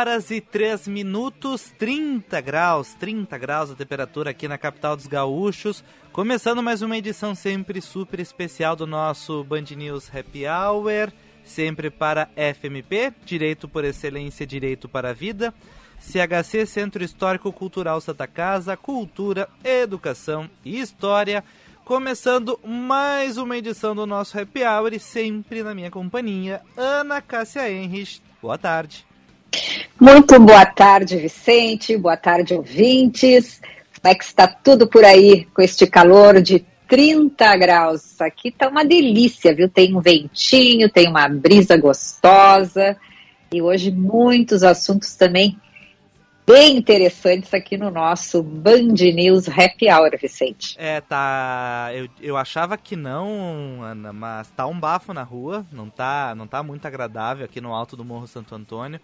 Horas e 3 minutos, 30 graus, 30 graus a temperatura aqui na capital dos gaúchos. Começando mais uma edição sempre super especial do nosso Band News Happy Hour, sempre para FMP, Direito por Excelência, Direito para a Vida. CHC Centro Histórico Cultural Santa Casa, Cultura, Educação e História. Começando mais uma edição do nosso Happy Hour, sempre na minha companhia, Ana Cássia Henrich. Boa tarde. Muito boa tarde, Vicente. Boa tarde, ouvintes. Como é que está tudo por aí com este calor de 30 graus? Aqui está uma delícia, viu? Tem um ventinho, tem uma brisa gostosa. E hoje muitos assuntos também bem interessantes aqui no nosso Band News Happy Hour, Vicente. É, tá. Eu, eu achava que não, Ana, mas tá um bafo na rua, não tá, não tá muito agradável aqui no alto do Morro Santo Antônio.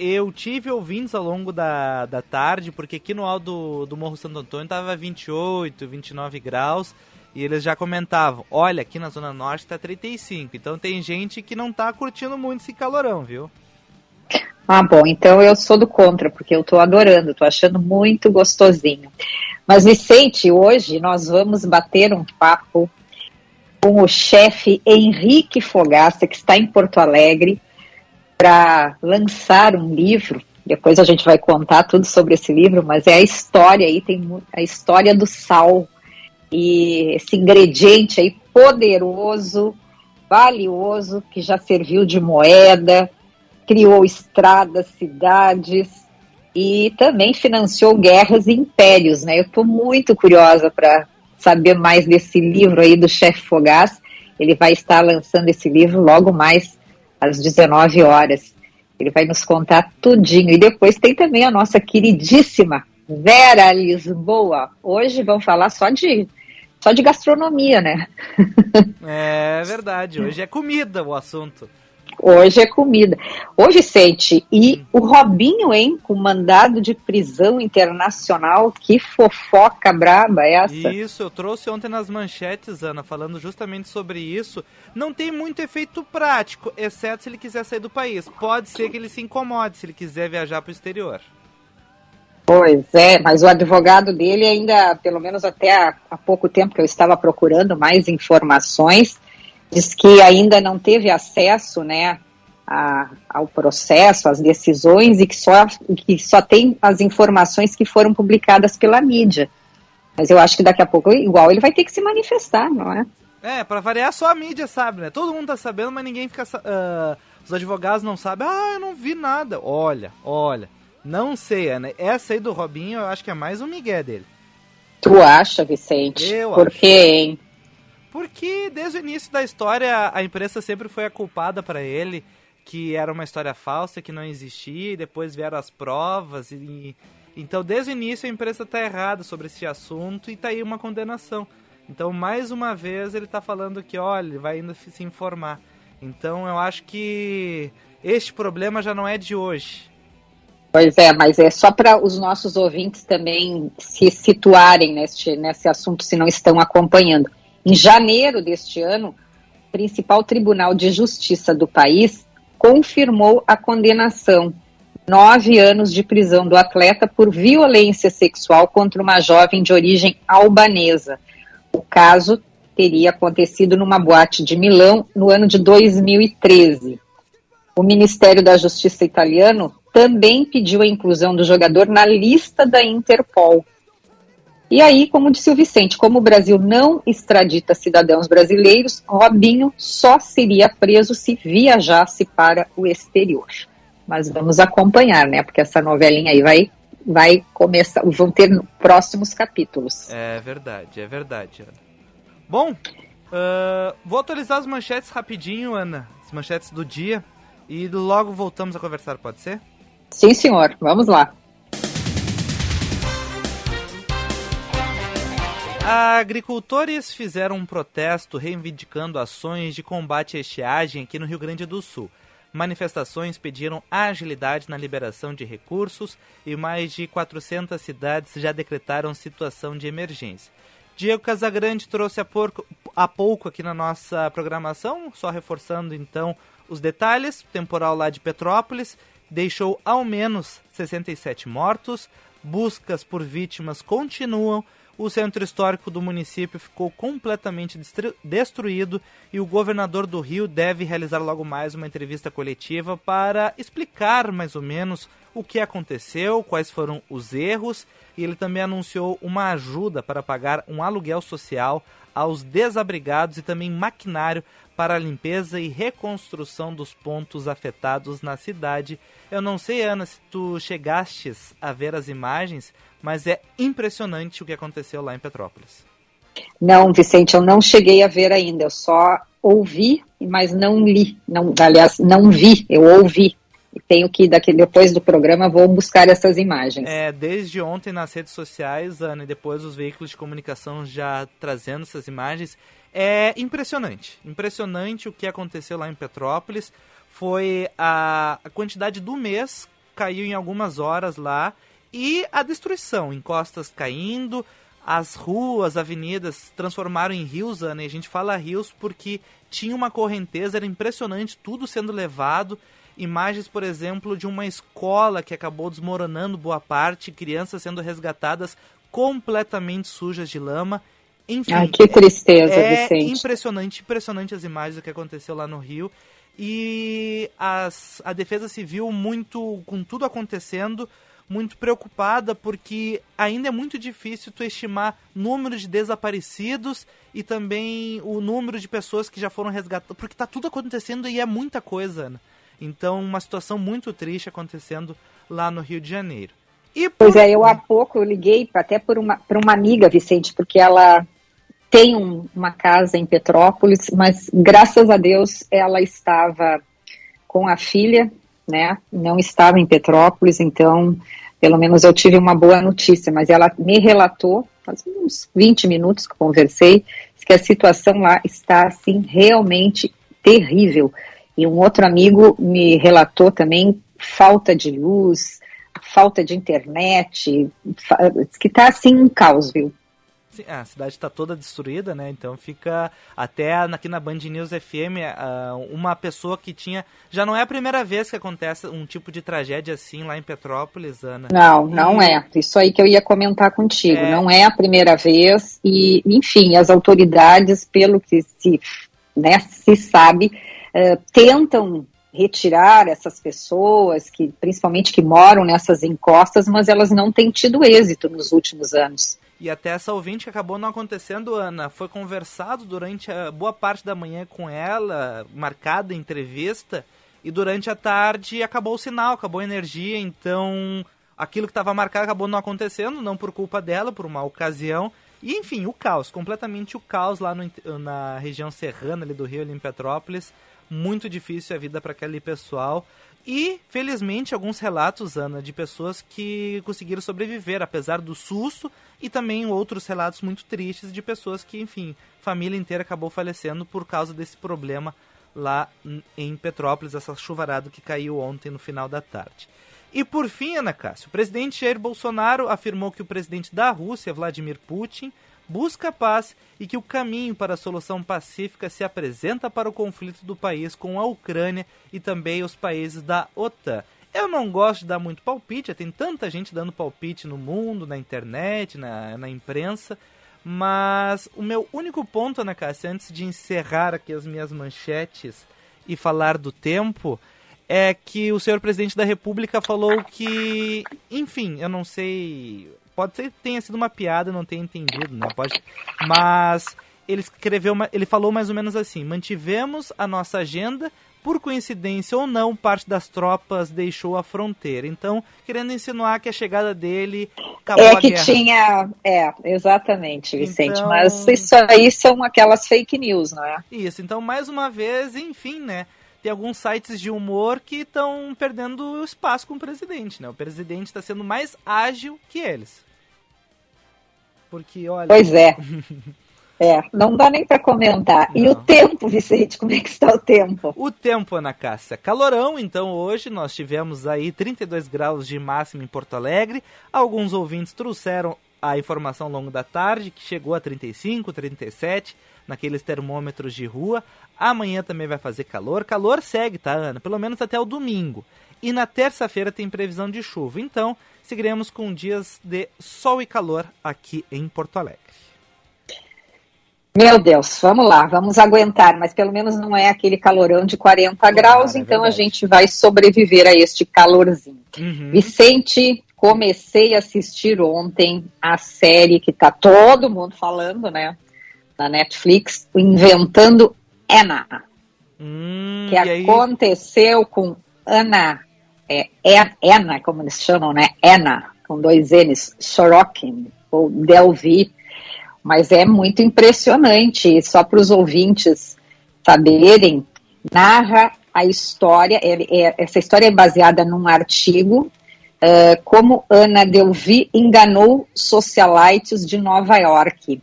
Eu tive ouvintes ao longo da, da tarde, porque aqui no alto do, do Morro Santo Antônio tava 28, 29 graus. E eles já comentavam, olha, aqui na Zona Norte tá 35. Então tem gente que não tá curtindo muito esse calorão, viu? Ah, bom, então eu sou do contra, porque eu estou adorando, estou achando muito gostosinho. Mas, Vicente, hoje nós vamos bater um papo com o chefe Henrique Fogaça, que está em Porto Alegre, para lançar um livro. Depois a gente vai contar tudo sobre esse livro, mas é a história aí, tem a história do sal. E esse ingrediente aí poderoso, valioso, que já serviu de moeda, criou estradas, cidades e também financiou guerras e impérios, né? Eu estou muito curiosa para saber mais desse livro aí do chefe Fogás. Ele vai estar lançando esse livro logo mais às 19 horas. Ele vai nos contar tudinho. E depois tem também a nossa queridíssima Vera Lisboa. Hoje vamos falar só de só de gastronomia, né? É verdade. Hoje é comida o assunto. Hoje é comida. Hoje, sente, e o Robinho, hein, com mandado de prisão internacional, que fofoca braba é essa. Isso, eu trouxe ontem nas manchetes, Ana, falando justamente sobre isso. Não tem muito efeito prático, exceto se ele quiser sair do país. Pode ser que ele se incomode se ele quiser viajar para o exterior. Pois é, mas o advogado dele ainda, pelo menos até há, há pouco tempo que eu estava procurando mais informações, diz que ainda não teve acesso né, a, ao processo, às decisões e que só, que só tem as informações que foram publicadas pela mídia. Mas eu acho que daqui a pouco, igual, ele vai ter que se manifestar, não é? É, para variar, só a mídia sabe, né? Todo mundo tá sabendo, mas ninguém fica. Uh, os advogados não sabem. Ah, eu não vi nada. Olha, olha. Não sei, Ana. Essa aí do Robinho, eu acho que é mais um migué dele. Tu acha, Vicente? Eu Por acho. quê, hein? Porque desde o início da história a imprensa sempre foi a culpada para ele, que era uma história falsa, que não existia, e depois vieram as provas. E, então desde o início a imprensa está errada sobre esse assunto e tá aí uma condenação. Então mais uma vez ele está falando que, olha, ele vai ainda se informar. Então eu acho que este problema já não é de hoje. Pois é, mas é só para os nossos ouvintes também se situarem neste, nesse assunto se não estão acompanhando. Em janeiro deste ano, o principal tribunal de justiça do país confirmou a condenação nove anos de prisão do atleta por violência sexual contra uma jovem de origem albanesa. O caso teria acontecido numa boate de Milão no ano de 2013. O Ministério da Justiça italiano também pediu a inclusão do jogador na lista da Interpol. E aí, como disse o Vicente, como o Brasil não extradita cidadãos brasileiros, Robinho só seria preso se viajasse para o exterior. Mas vamos acompanhar, né? Porque essa novelinha aí vai, vai começar, vão ter próximos capítulos. É verdade, é verdade, Ana. Bom, uh, vou atualizar as manchetes rapidinho, Ana. As manchetes do dia. E logo voltamos a conversar, pode ser? Sim, senhor. Vamos lá. Agricultores fizeram um protesto reivindicando ações de combate à estiagem aqui no Rio Grande do Sul. Manifestações pediram agilidade na liberação de recursos e mais de 400 cidades já decretaram situação de emergência. Diego Casagrande trouxe há, há pouco aqui na nossa programação, só reforçando então os detalhes. O temporal lá de Petrópolis deixou ao menos 67 mortos, buscas por vítimas continuam o centro histórico do município ficou completamente destruído e o governador do Rio deve realizar logo mais uma entrevista coletiva para explicar mais ou menos o que aconteceu, quais foram os erros, e ele também anunciou uma ajuda para pagar um aluguel social aos desabrigados e também maquinário para a limpeza e reconstrução dos pontos afetados na cidade. Eu não sei, Ana, se tu chegastes a ver as imagens, mas é impressionante o que aconteceu lá em Petrópolis. Não, Vicente, eu não cheguei a ver ainda, eu só ouvi, mas não li. Não, aliás, não vi, eu ouvi. E tenho que, daqui, depois do programa, vou buscar essas imagens. É, desde ontem nas redes sociais, Ana, e depois os veículos de comunicação já trazendo essas imagens, é impressionante. Impressionante o que aconteceu lá em Petrópolis. Foi a, a quantidade do mês, caiu em algumas horas lá e a destruição, encostas caindo, as ruas, avenidas transformaram em rios, Ana, e a gente fala rios porque tinha uma correnteza, era impressionante, tudo sendo levado. Imagens, por exemplo, de uma escola que acabou desmoronando boa parte, crianças sendo resgatadas completamente sujas de lama. Enfim, Ai, que tristeza, é Vicente. impressionante, impressionante as imagens do que aconteceu lá no Rio. E as, a Defesa Civil, muito com tudo acontecendo, muito preocupada porque ainda é muito difícil tu estimar número de desaparecidos e também o número de pessoas que já foram resgatadas, porque está tudo acontecendo e é muita coisa, né? Então, uma situação muito triste acontecendo lá no Rio de Janeiro. E por... Pois é, eu há pouco eu liguei até por uma, por uma amiga, Vicente, porque ela tem um, uma casa em Petrópolis, mas graças a Deus ela estava com a filha né? Não estava em Petrópolis, então pelo menos eu tive uma boa notícia, mas ela me relatou, faz uns 20 minutos que conversei, que a situação lá está assim realmente terrível. E um outro amigo me relatou também falta de luz, falta de internet, que está assim um caos, viu? A cidade está toda destruída, né? Então fica até aqui na Band News FM uma pessoa que tinha já não é a primeira vez que acontece um tipo de tragédia assim lá em Petrópolis, Ana. Não, não e... é. Isso aí que eu ia comentar contigo. É... Não é a primeira vez e, enfim, as autoridades, pelo que se, né, se sabe, uh, tentam retirar essas pessoas que principalmente que moram nessas encostas, mas elas não têm tido êxito nos últimos anos. E até essa ouvinte que acabou não acontecendo, Ana, foi conversado durante a boa parte da manhã com ela, marcada entrevista, e durante a tarde acabou o sinal, acabou a energia, então aquilo que estava marcado acabou não acontecendo, não por culpa dela, por uma ocasião. E enfim, o caos, completamente o caos lá no, na região serrana ali do Rio, ali em Petrópolis. Muito difícil a vida para aquele pessoal. E, felizmente, alguns relatos, Ana, de pessoas que conseguiram sobreviver, apesar do susto, e também outros relatos muito tristes de pessoas que, enfim, família inteira acabou falecendo por causa desse problema lá em Petrópolis, essa chuvarada que caiu ontem no final da tarde. E por fim, Ana Cássio, o presidente Jair Bolsonaro afirmou que o presidente da Rússia, Vladimir Putin, busca paz e que o caminho para a solução pacífica se apresenta para o conflito do país com a Ucrânia e também os países da OTAN. Eu não gosto de dar muito palpite, tem tanta gente dando palpite no mundo, na internet, na, na imprensa, mas o meu único ponto, Ana Cássia, antes de encerrar aqui as minhas manchetes e falar do tempo, é que o senhor presidente da República falou que, enfim, eu não sei pode ser que tenha sido uma piada, não tenha entendido, né? Pode, mas ele escreveu, ele falou mais ou menos assim: mantivemos a nossa agenda. Por coincidência ou não, parte das tropas deixou a fronteira. Então, querendo insinuar que a chegada dele acabou é que guerra. tinha, é, exatamente, Vicente. Então- Mas isso aí são aquelas fake news, não é? Isso, então mais uma vez, enfim, né? Tem alguns sites de humor que estão perdendo espaço com o presidente, né? O presidente está sendo mais ágil que eles. Porque, olha. Pois é. É, não dá nem para comentar. E Não. o tempo, Vicente, como é que está o tempo? O tempo, Ana Cássia. Calorão, então hoje nós tivemos aí 32 graus de máxima em Porto Alegre. Alguns ouvintes trouxeram a informação ao longo da tarde, que chegou a 35, 37, naqueles termômetros de rua. Amanhã também vai fazer calor. Calor segue, tá, Ana? Pelo menos até o domingo. E na terça-feira tem previsão de chuva. Então, seguiremos com dias de sol e calor aqui em Porto Alegre. Meu Deus, vamos lá, vamos aguentar, mas pelo menos não é aquele calorão de 40 graus, é então a gente vai sobreviver a este calorzinho. Uhum. Vicente, comecei a assistir ontem a série que tá todo mundo falando, né? Na Netflix, Inventando Anna, Hum, que aconteceu com Ana, é, é, Anna, como eles chamam, né? Anna, com dois N's, Sorokin, ou Delvi. Mas é muito impressionante, só para os ouvintes saberem, narra a história, é- é- essa história é baseada num artigo, eh, como Ana Delvi enganou socialites de Nova York.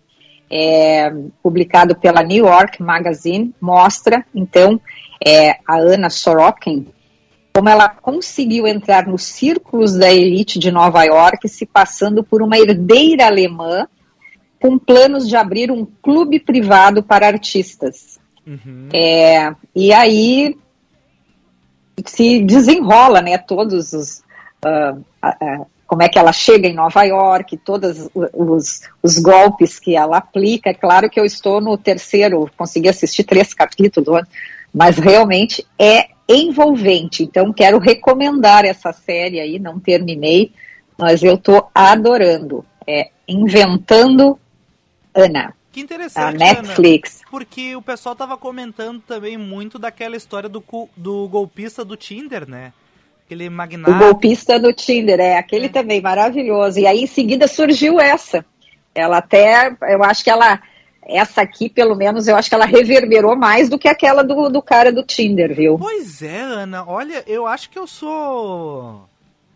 É, publicado pela New York Magazine, mostra, então, é, a Ana Sorokin, como ela conseguiu entrar nos círculos da elite de Nova York, se passando por uma herdeira alemã, com planos de abrir um clube privado para artistas. Uhum. É, e aí se desenrola, né, todos os... ah, ah, como é que ela chega em Nova York, todos os, os golpes que ela aplica. É claro que eu estou no terceiro, consegui assistir três capítulos, mas realmente é envolvente. Então, quero recomendar essa série aí, não terminei, mas eu estou adorando. É Inventando Ana, Que a interessante, Ana. Netflix. Porque o pessoal tava comentando também muito daquela história do, do golpista do Tinder, né? Aquele O magnata. golpista do Tinder, é aquele É. também maravilhoso. E aí em seguida surgiu essa. Ela até, eu acho que ela, essa aqui pelo menos, eu acho que ela reverberou mais do que aquela do, do cara do Tinder, viu? Pois é, Ana. Olha, eu acho que eu sou.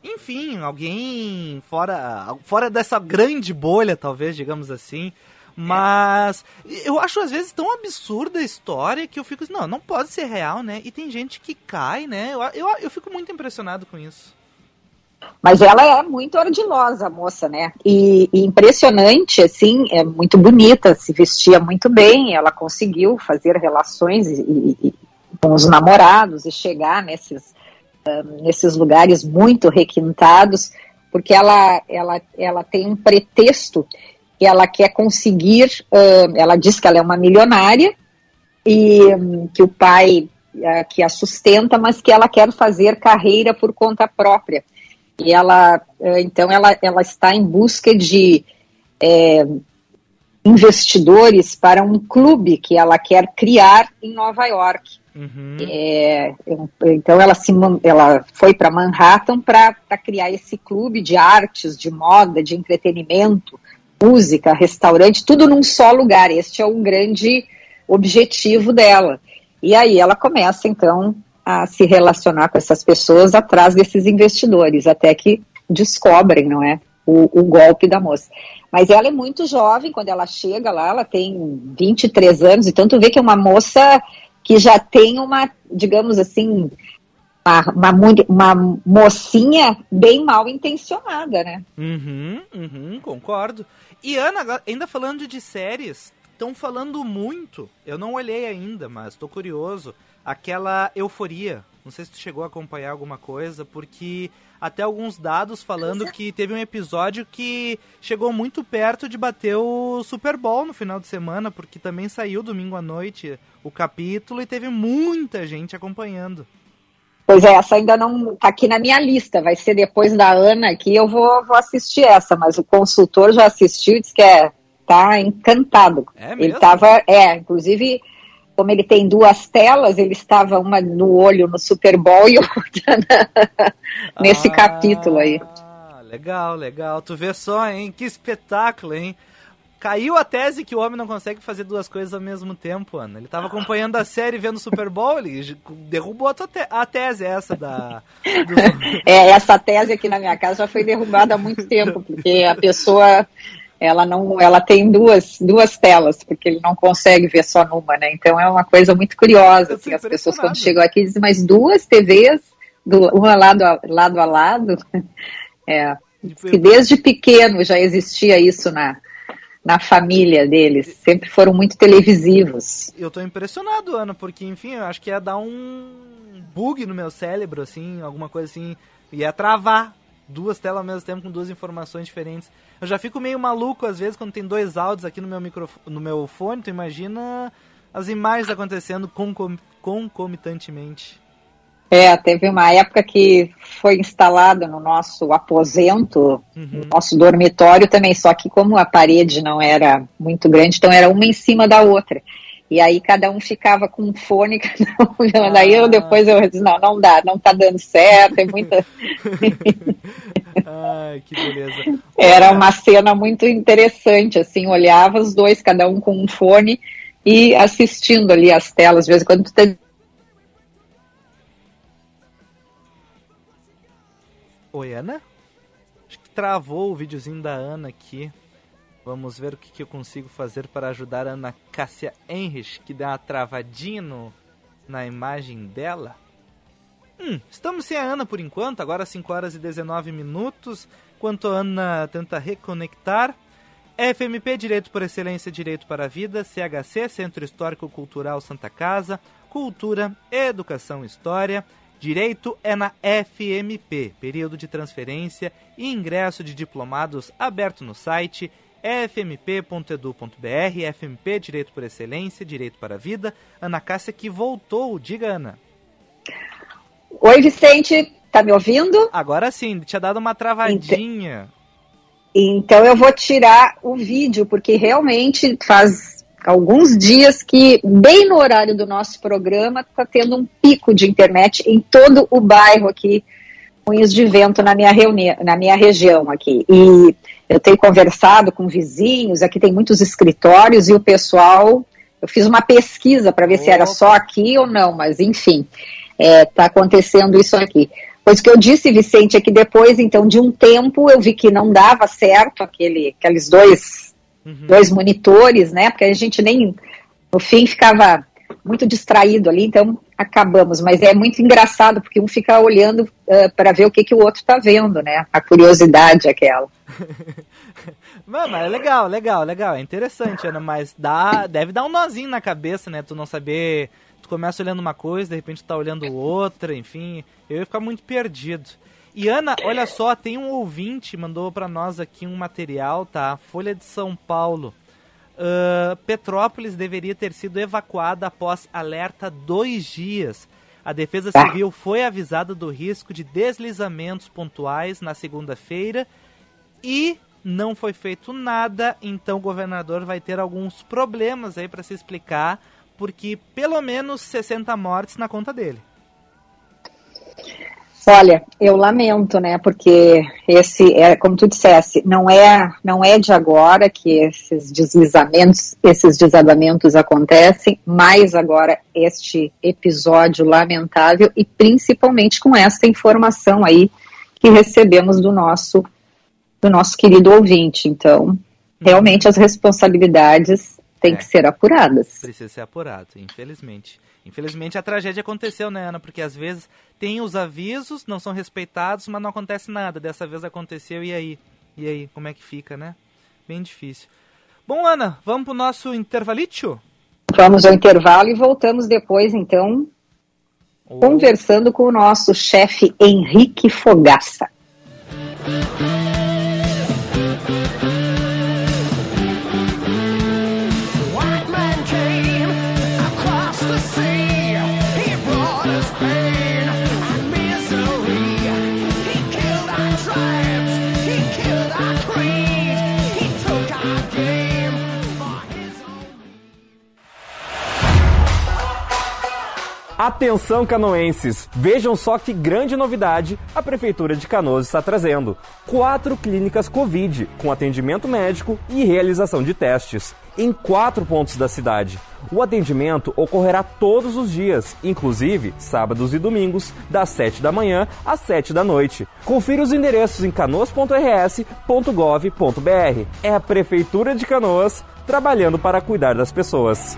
Enfim, alguém fora, fora dessa grande bolha, talvez, digamos assim. Mas eu acho às vezes tão absurda a história que eu fico. Não, não pode ser real, né? E tem gente que cai, né? Eu, eu, eu fico muito impressionado com isso. Mas ela é muito ardilosa, a moça, né? E, e impressionante, assim, é muito bonita, se vestia muito bem, ela conseguiu fazer relações e- e- com os namorados e chegar nesses, ah, nesses lugares muito requintados, porque ela, ela, ela tem um pretexto que ela quer conseguir, ah, ela diz que ela é uma milionária e hum, que o pai ah, que a sustenta, mas que ela quer fazer carreira por conta própria. E ela, eh, então, ela, ela está em busca de eh, investidores para um clube que ela quer criar em Nova York. Uhum. É, então ela se ela foi para Manhattan para criar esse clube de artes, de moda, de entretenimento, música, restaurante, tudo num só lugar. Este é um grande objetivo dela. E aí ela começa então a se relacionar com essas pessoas atrás desses investidores, até que descobrem, não é, o, o golpe da moça. Mas ela é muito jovem quando ela chega lá, ela tem 23 anos, então tu vê que é uma moça que já tem uma, digamos assim, uma, uma, uma mocinha bem mal intencionada, né? Uhum, uhum, concordo. E Ana, ainda falando de séries, estão falando muito. Eu não olhei ainda, mas tô curioso. Aquela euforia. Não sei se tu chegou a acompanhar alguma coisa, porque até alguns dados falando que teve um episódio que chegou muito perto de bater o Super Bowl no final de semana, porque também saiu domingo à noite o capítulo e teve muita gente acompanhando. Pois é, essa ainda não tá aqui na minha lista. Vai ser depois da Ana aqui, eu vou, vou assistir essa, mas o consultor já assistiu e disse que é, tá encantado. É mesmo? Ele tava, é, inclusive, como ele tem duas telas, ele estava uma no olho no Super Bowl e outra na- nesse Ah, capítulo aí. Legal, legal. Tu vê só, hein? Que espetáculo, hein? Caiu a tese que o homem não consegue fazer duas coisas ao mesmo tempo, Ana. Ele tava acompanhando a série vendo o Super Bowl, ele derrubou a, tua te- a tese essa da. do- É, essa tese aqui na minha casa já foi derrubada há muito tempo, porque a pessoa ela não, ela tem duas, duas telas, porque ele não consegue ver só numa, né? Então é uma coisa muito curiosa, assim, as pessoas quando chegam aqui dizem, mas duas TVs, do, uma lado a lado, a lado, é, que desde pequeno já existia isso na, na família deles, sempre foram muito televisivos. Eu tô impressionado, Ana, porque, enfim, eu acho que ia dar um bug no meu cérebro, assim, alguma coisa assim. Ia travar duas telas ao mesmo tempo com duas informações diferentes. Eu já fico meio maluco, às vezes, quando tem dois áudios aqui no meu, microfone, no meu fone, tu imagina as imagens acontecendo concom- concomitantemente. É, teve uma época que foi instalado no nosso aposento, Uhum. no nosso dormitório também, só que como a parede não era muito grande, então era uma em cima da outra. E aí cada um ficava com um fone, cada um, vendo. daí eu Ah. depois eu disse, não, não dá, não tá dando certo, é muita... Ai, que beleza. Era uma cena muito interessante, assim, olhava os dois, cada um com um fone e assistindo ali as telas, de vez em quando tu Oi, Ana? Acho que travou o videozinho da Ana aqui. Vamos ver o que, que eu consigo fazer para ajudar a Ana Cássia Henrich, que dá uma travadinha no, na imagem dela. Hum, estamos sem a Ana por enquanto, agora 5 horas e 19 minutos. Enquanto a Ana tenta reconectar. FMP Direito por Excelência Direito para a Vida, CHC Centro Histórico Cultural Santa Casa, Cultura, Educação e História. Direito é na FMP, período de transferência e ingresso de diplomados aberto no site fmp.edu.br, FMP Direito por Excelência, Direito para a Vida. Ana Cássia que voltou, diga Ana. Oi, Vicente, tá me ouvindo? Agora sim, tinha dado uma travadinha. Então eu vou tirar o vídeo, porque realmente faz alguns dias que, bem no horário do nosso programa, está tendo um pico de internet em todo o bairro aqui, Cunhos de Vento, na minha, reuni na minha região aqui. E eu tenho conversado com vizinhos, aqui tem muitos escritórios, e o pessoal. Eu fiz uma pesquisa para ver se era só aqui ou não, mas enfim, está acontecendo isso aqui. Pois o que eu disse, Vicente, é que depois, então, de um tempo, eu vi que não dava certo aquele, aqueles dois, Uhum. dois monitores, né? Porque a gente nem, no fim, ficava muito distraído ali, então acabamos. Mas é muito engraçado, porque um fica olhando para ver o que, que o outro está vendo, né? A curiosidade aquela. Mas é legal, legal, legal. É interessante, Ana, mas dá, deve dar um nozinho na cabeça, né? Tu não saber. Tu começa olhando uma coisa, de repente tu tá olhando outra, enfim. Eu ia ficar muito perdido. E Ana, olha só, tem um ouvinte, mandou pra nós aqui um material, tá? Folha de São Paulo. Ah, Petrópolis deveria ter sido evacuada após alerta dois dias. A Defesa Tá. Civil foi avisada do risco de deslizamentos pontuais na segunda-feira e não foi feito nada, então o governador vai ter alguns problemas aí para se explicar, porque pelo menos 60 mortes na conta dele. Olha, eu lamento, né? Porque esse é, como tu dissesse, não é, não é de agora que esses deslizamentos, esses desabamentos acontecem, mas agora este episódio lamentável e principalmente com essa informação aí que recebemos do nosso do nosso querido ouvinte. Então, realmente as responsabilidades têm É. que ser apuradas. Precisa ser apurado, infelizmente. Infelizmente a tragédia aconteceu, né, Ana? Porque às vezes tem os avisos, não são respeitados, mas não acontece nada. Dessa vez aconteceu, e aí? E aí, como é que fica, né? Bem difícil. Bom, Ana, vamos pro nosso intervalítio? Vamos ao intervalo e voltamos depois, então, conversando com o nosso chefe Henrique Fogaça. Atenção canoenses! Vejam só que grande novidade a Prefeitura de Canoas está trazendo. Quatro clínicas Covid, com atendimento médico e realização de testes, em quatro pontos da cidade. O atendimento ocorrerá todos os dias, inclusive sábados e domingos, das 7 da manhã às 7 da noite. Confira os endereços em canoas.rs.gov.br. É a Prefeitura de Canoas trabalhando para cuidar das pessoas.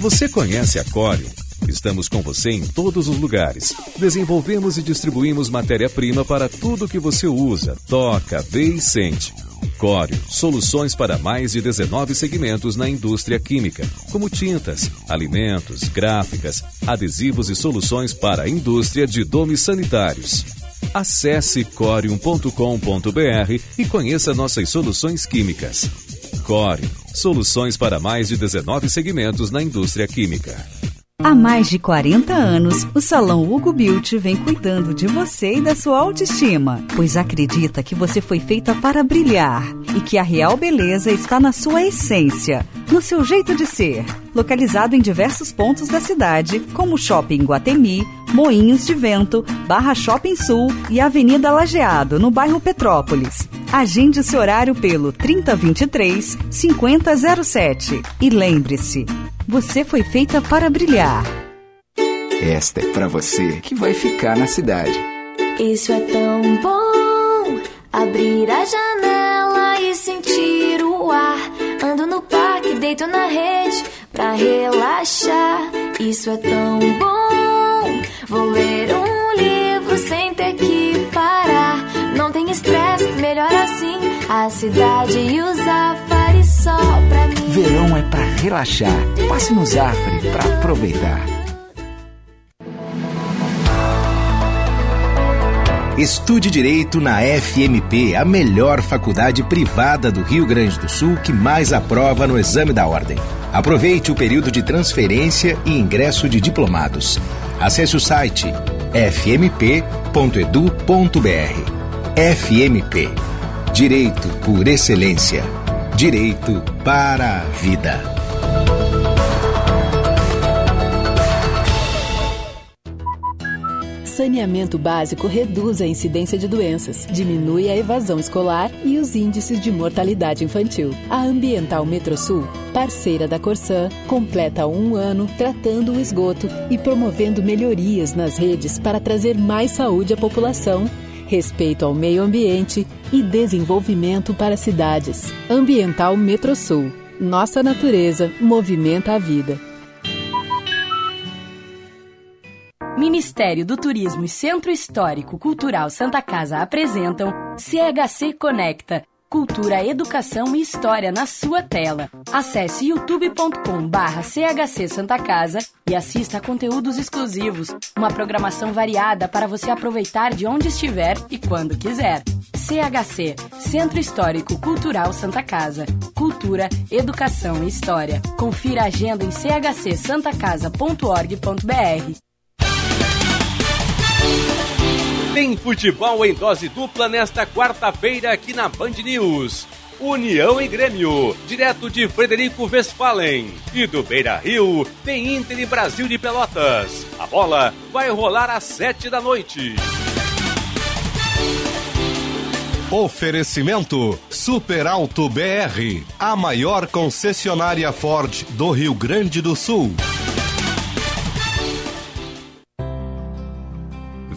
Você conhece a Corium? Estamos com você em todos os lugares. Desenvolvemos e distribuímos matéria-prima para tudo que você usa, toca, vê e sente. Corium, soluções para mais de 19 segmentos na indústria química, como tintas, alimentos, gráficas, adesivos e soluções para a indústria de domes sanitários. Acesse corium.com.br e conheça nossas soluções químicas. Corium Soluções para mais de 19 segmentos na indústria química. Há mais de 40 anos, o Salão Hugo Beauty vem cuidando de você e da sua autoestima, pois acredita que você foi feita para brilhar e que a real beleza está na sua essência, no seu jeito de ser. Localizado em diversos pontos da cidade, como Shopping Guatemi, Moinhos de Vento, Barra Shopping Sul e Avenida Lajeado, no bairro Petrópolis. Agende seu horário pelo 3023 5007. E lembre-se, você foi feita para brilhar. Esta é para você que vai ficar na cidade. Isso é tão bom abrir a janela e sentir o ar. Ando no parque, deito na rede pra relaxar. Isso é tão bom. Vou ler um livro sem ter que parar. Não tem estresse, melhor assim. A cidade e o Zafari só pra mim. Verão é para relaxar. Passe no Zafari para aproveitar. Estude Direito na FMP, a melhor faculdade privada do Rio Grande do Sul que mais aprova no exame da ordem. Aproveite o período de transferência e ingresso de diplomados. Acesse o site fmp.edu.br. FMP Direito por Excelência. Direito para a Vida. Saneamento básico reduz a incidência de doenças, diminui a evasão escolar e os índices de mortalidade infantil. A Ambiental Metrosul, parceira da Corsan, completa um ano tratando o esgoto e promovendo melhorias nas redes para trazer mais saúde à população respeito ao meio ambiente e desenvolvimento para cidades. Ambiental Metrosul. Nossa natureza movimenta a vida. Ministério do Turismo e Centro Histórico Cultural Santa Casa apresentam CHC Conecta cultura, educação e história na sua tela. Acesse youtube.com barra CHC Santa Casa e assista a conteúdos exclusivos, uma programação variada para você aproveitar de onde estiver e quando quiser. CHC, Centro Histórico Cultural Santa Casa. Cultura, educação e história. Confira a agenda em chcsantacasa.org.br. Tem futebol em dose dupla nesta quarta-feira aqui na Band News. União e Grêmio, direto de Frederico Westphalen. E do Beira Rio, tem Inter e Brasil de Pelotas. A bola vai rolar às sete da noite. Oferecimento Super Alto BR, a maior concessionária Ford do Rio Grande do Sul.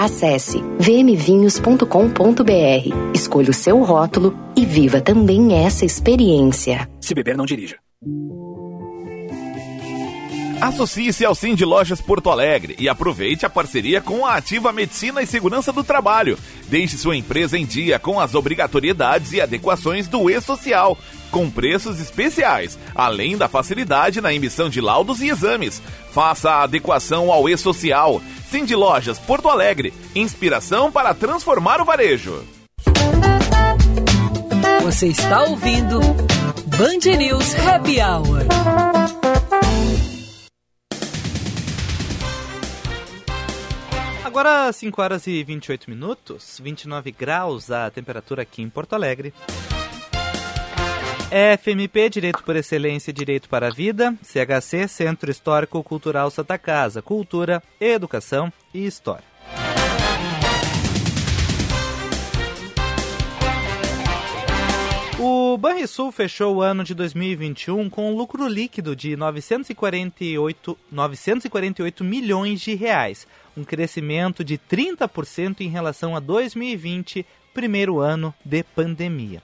Acesse vmvinhos.com.br, escolha o seu rótulo e viva também essa experiência. Se beber, não dirija. Associe-se ao Sim de Lojas Porto Alegre e aproveite a parceria com a Ativa Medicina e Segurança do Trabalho. Deixe sua empresa em dia com as obrigatoriedades e adequações do E-Social, com preços especiais, além da facilidade na emissão de laudos e exames. Faça a adequação ao E-Social. Sim de Lojas Porto Alegre, inspiração para transformar o varejo. Você está ouvindo Band News Happy Hour. Agora 5 horas e 28 minutos, 29 graus a temperatura aqui em Porto Alegre. FMP Direito por Excelência e Direito para a Vida, CHC Centro Histórico Cultural Santa Casa, Cultura, Educação e História. O Banrisul fechou o ano de 2021 com um lucro líquido de 948, 948 milhões de reais, um crescimento de 30% em relação a 2020, primeiro ano de pandemia.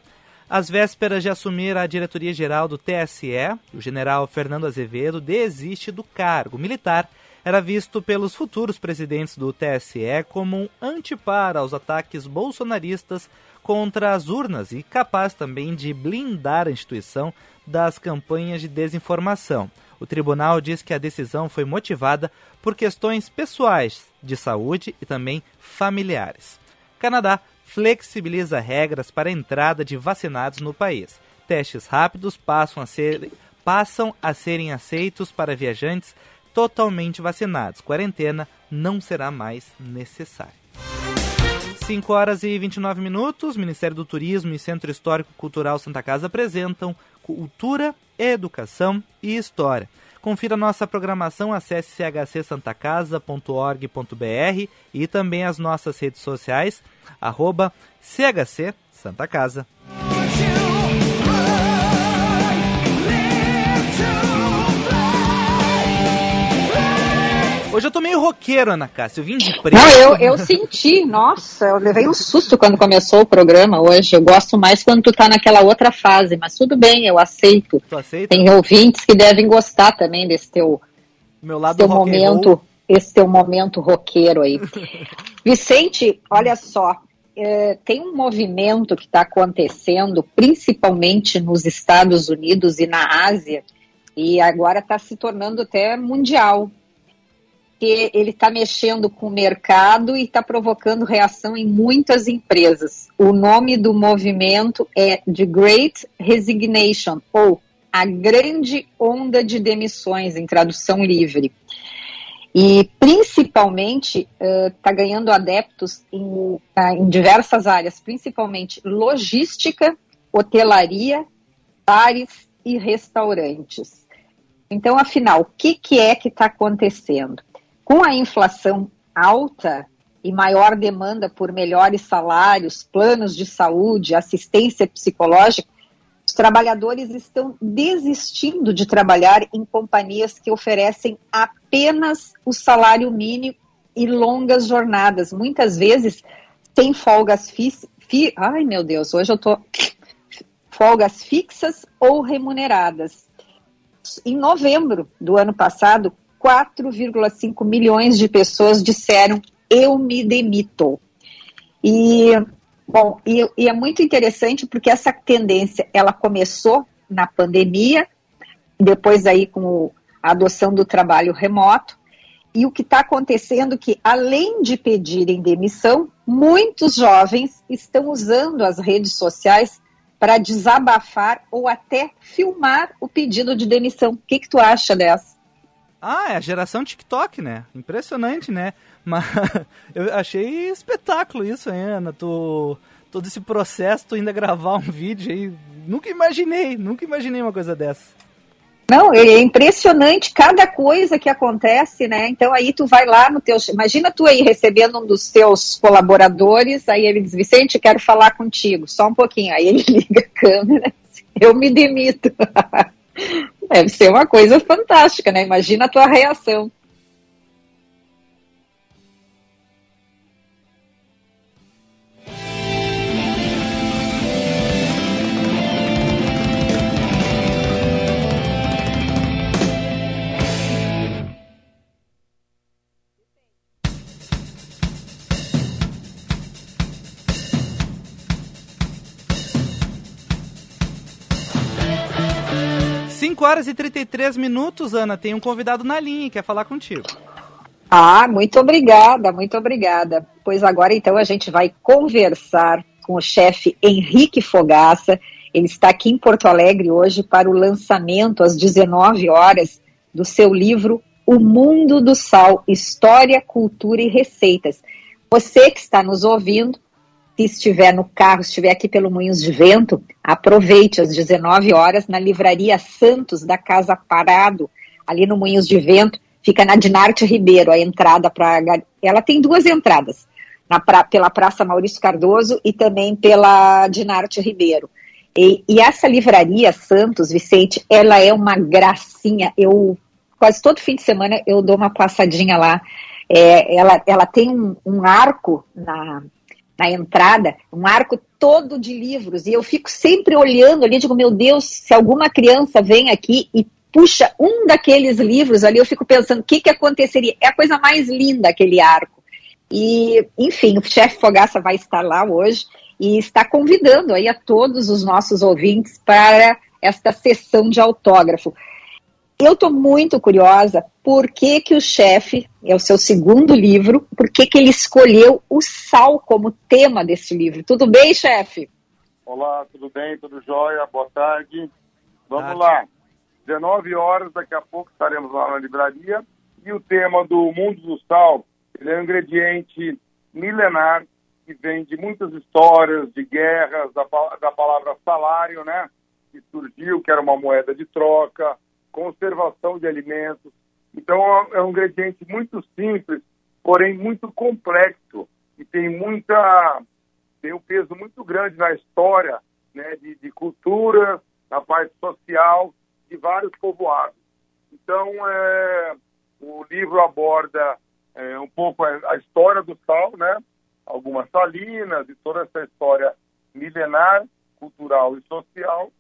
Às vésperas de assumir a diretoria-geral do TSE, o general Fernando Azevedo desiste do cargo militar. Era visto pelos futuros presidentes do TSE como um antipar aos ataques bolsonaristas contra as urnas e capaz também de blindar a instituição das campanhas de desinformação. O tribunal diz que a decisão foi motivada por questões pessoais de saúde e também familiares. Canadá flexibiliza regras para a entrada de vacinados no país. Testes rápidos passam a, ser, passam a serem aceitos para viajantes totalmente vacinados. Quarentena não será mais necessária. 5 horas e 29 minutos. Ministério do Turismo e Centro Histórico Cultural Santa Casa apresentam Cultura, Educação e História. Confira nossa programação, acesse chcsantacasa.org.br e também as nossas redes sociais, arroba CHC Santa Casa. Hoje eu tô meio roqueiro, Ana Cássia. Eu vim de preto. Não, eu, eu senti, nossa, eu levei um susto quando começou o programa hoje. Eu gosto mais quando tu tá naquela outra fase, mas tudo bem, eu aceito. Tu aceita? Tem ouvintes que devem gostar também desse teu, Meu lado teu momento, esse teu momento roqueiro aí. Vicente, olha só, é, tem um movimento que está acontecendo, principalmente nos Estados Unidos e na Ásia, e agora está se tornando até mundial que ele está mexendo com o mercado e está provocando reação em muitas empresas. O nome do movimento é The Great Resignation, ou a grande onda de demissões, em tradução livre. E principalmente está ganhando adeptos em, ah, em diversas áreas, principalmente logística, hotelaria, bares e restaurantes. Então, afinal, o que, que é que está acontecendo? Com a inflação alta e maior demanda por melhores salários, planos de saúde, assistência psicológica, os trabalhadores estão desistindo de trabalhar em companhias que oferecem apenas o salário mínimo e longas jornadas, muitas vezes sem folgas fixas. Fi, ai meu Deus, hoje eu tô folgas fixas ou remuneradas. Em novembro do ano passado, 4,5 milhões de pessoas disseram eu me demito. E bom, e, e, é muito interessante porque essa tendência ela começou na pandemia, depois aí com a adoção do trabalho remoto. E o que está acontecendo é que, além de pedirem demissão, muitos jovens estão usando as redes sociais para desabafar ou até filmar o pedido de demissão. O que, que tu acha dessa? Ah, é a geração TikTok, né? Impressionante, né? Mas eu achei espetáculo isso, hein, Ana? Tu, todo esse processo, tu ainda gravar um vídeo aí. Nunca imaginei, nunca imaginei uma coisa dessa. Não, é impressionante cada coisa que acontece, né? Então aí tu vai lá no teu. Imagina tu aí recebendo um dos teus colaboradores, aí ele diz, Vicente, quero falar contigo, só um pouquinho. Aí ele liga a câmera, eu me demito. Deve ser uma coisa fantástica, né? Imagina a tua reação. Horas e 33 minutos, Ana. Tem um convidado na linha, quer falar contigo. Ah, muito obrigada, muito obrigada. Pois agora então a gente vai conversar com o chefe Henrique Fogaça. Ele está aqui em Porto Alegre hoje para o lançamento às 19 horas do seu livro O Mundo do Sal: História, Cultura e Receitas. Você que está nos ouvindo se estiver no carro, estiver aqui pelo Moinhos de Vento, aproveite às 19 horas na Livraria Santos da Casa Parado, ali no Moinhos de Vento, fica na Dinarte Ribeiro, a entrada para ela tem duas entradas, pra... pela Praça Maurício Cardoso e também pela Dinarte Ribeiro. E, e, essa livraria Santos, Vicente, ela é uma gracinha. Eu quase todo fim de semana eu dou uma passadinha lá. É, ela, ela tem um, um arco na, na entrada, um arco todo de livros, e eu fico sempre olhando ali, digo, meu Deus, se alguma criança vem aqui e puxa um daqueles livros ali, eu fico pensando, o que, que aconteceria? É a coisa mais linda aquele arco. E, enfim, o chefe Fogaça vai estar lá hoje e está convidando aí a todos os nossos ouvintes para esta sessão de autógrafo. Eu estou muito curiosa por que, que o chefe, é o seu segundo livro, por que, que ele escolheu o sal como tema deste livro. Tudo bem, chefe? Olá, tudo bem? Tudo jóia? Boa tarde. Vamos lá. 19 horas, daqui a pouco estaremos lá na livraria. E o tema do mundo do sal, ele é um ingrediente milenar que vem de muitas histórias, de guerras, da, da palavra salário, né? Que surgiu, que era uma moeda de troca, conservação de alimentos. Então, é um ingrediente muito simples, porém muito complexo e tem muita tem um peso muito grande na história, né, de, de cultura, na parte social de vários povoados. Então, é, o livro aborda é, um pouco a, a, história do sal, né, algumas salinas e toda essa história milenar, cultural e social,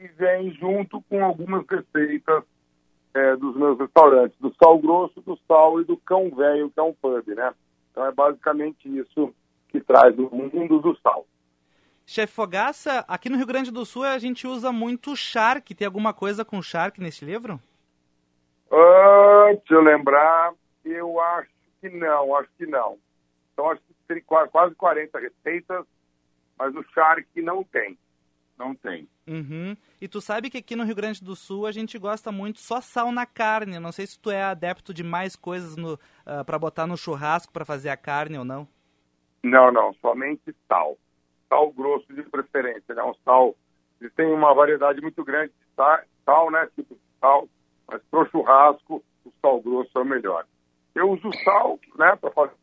e vem junto com algumas receitas é, dos meus restaurantes, do sal grosso, do sal e do cão velho, que é um pub, né? Então é basicamente isso que traz o mundo do sal. Chefe Fogaça, aqui no Rio Grande do Sul a gente usa muito charque. Tem alguma coisa com charque nesse livro? Uh, deixa eu lembrar. Eu acho que não, acho que não. Então acho que tem quase 40 receitas, mas o charque não tem não tem. Uhum. E tu sabe que aqui no Rio Grande do Sul a gente gosta muito só sal na carne. Não sei se tu é adepto de mais coisas no, uh, ah, para botar no churrasco para fazer a carne ou não. Não, não, somente sal. Sal grosso de preferência, né? Um sal. Ele tem uma variedade muito grande de sal, sal né? Tipo de sal, mas para o churrasco o sal grosso é o melhor. Eu uso sal, né? Para fazer.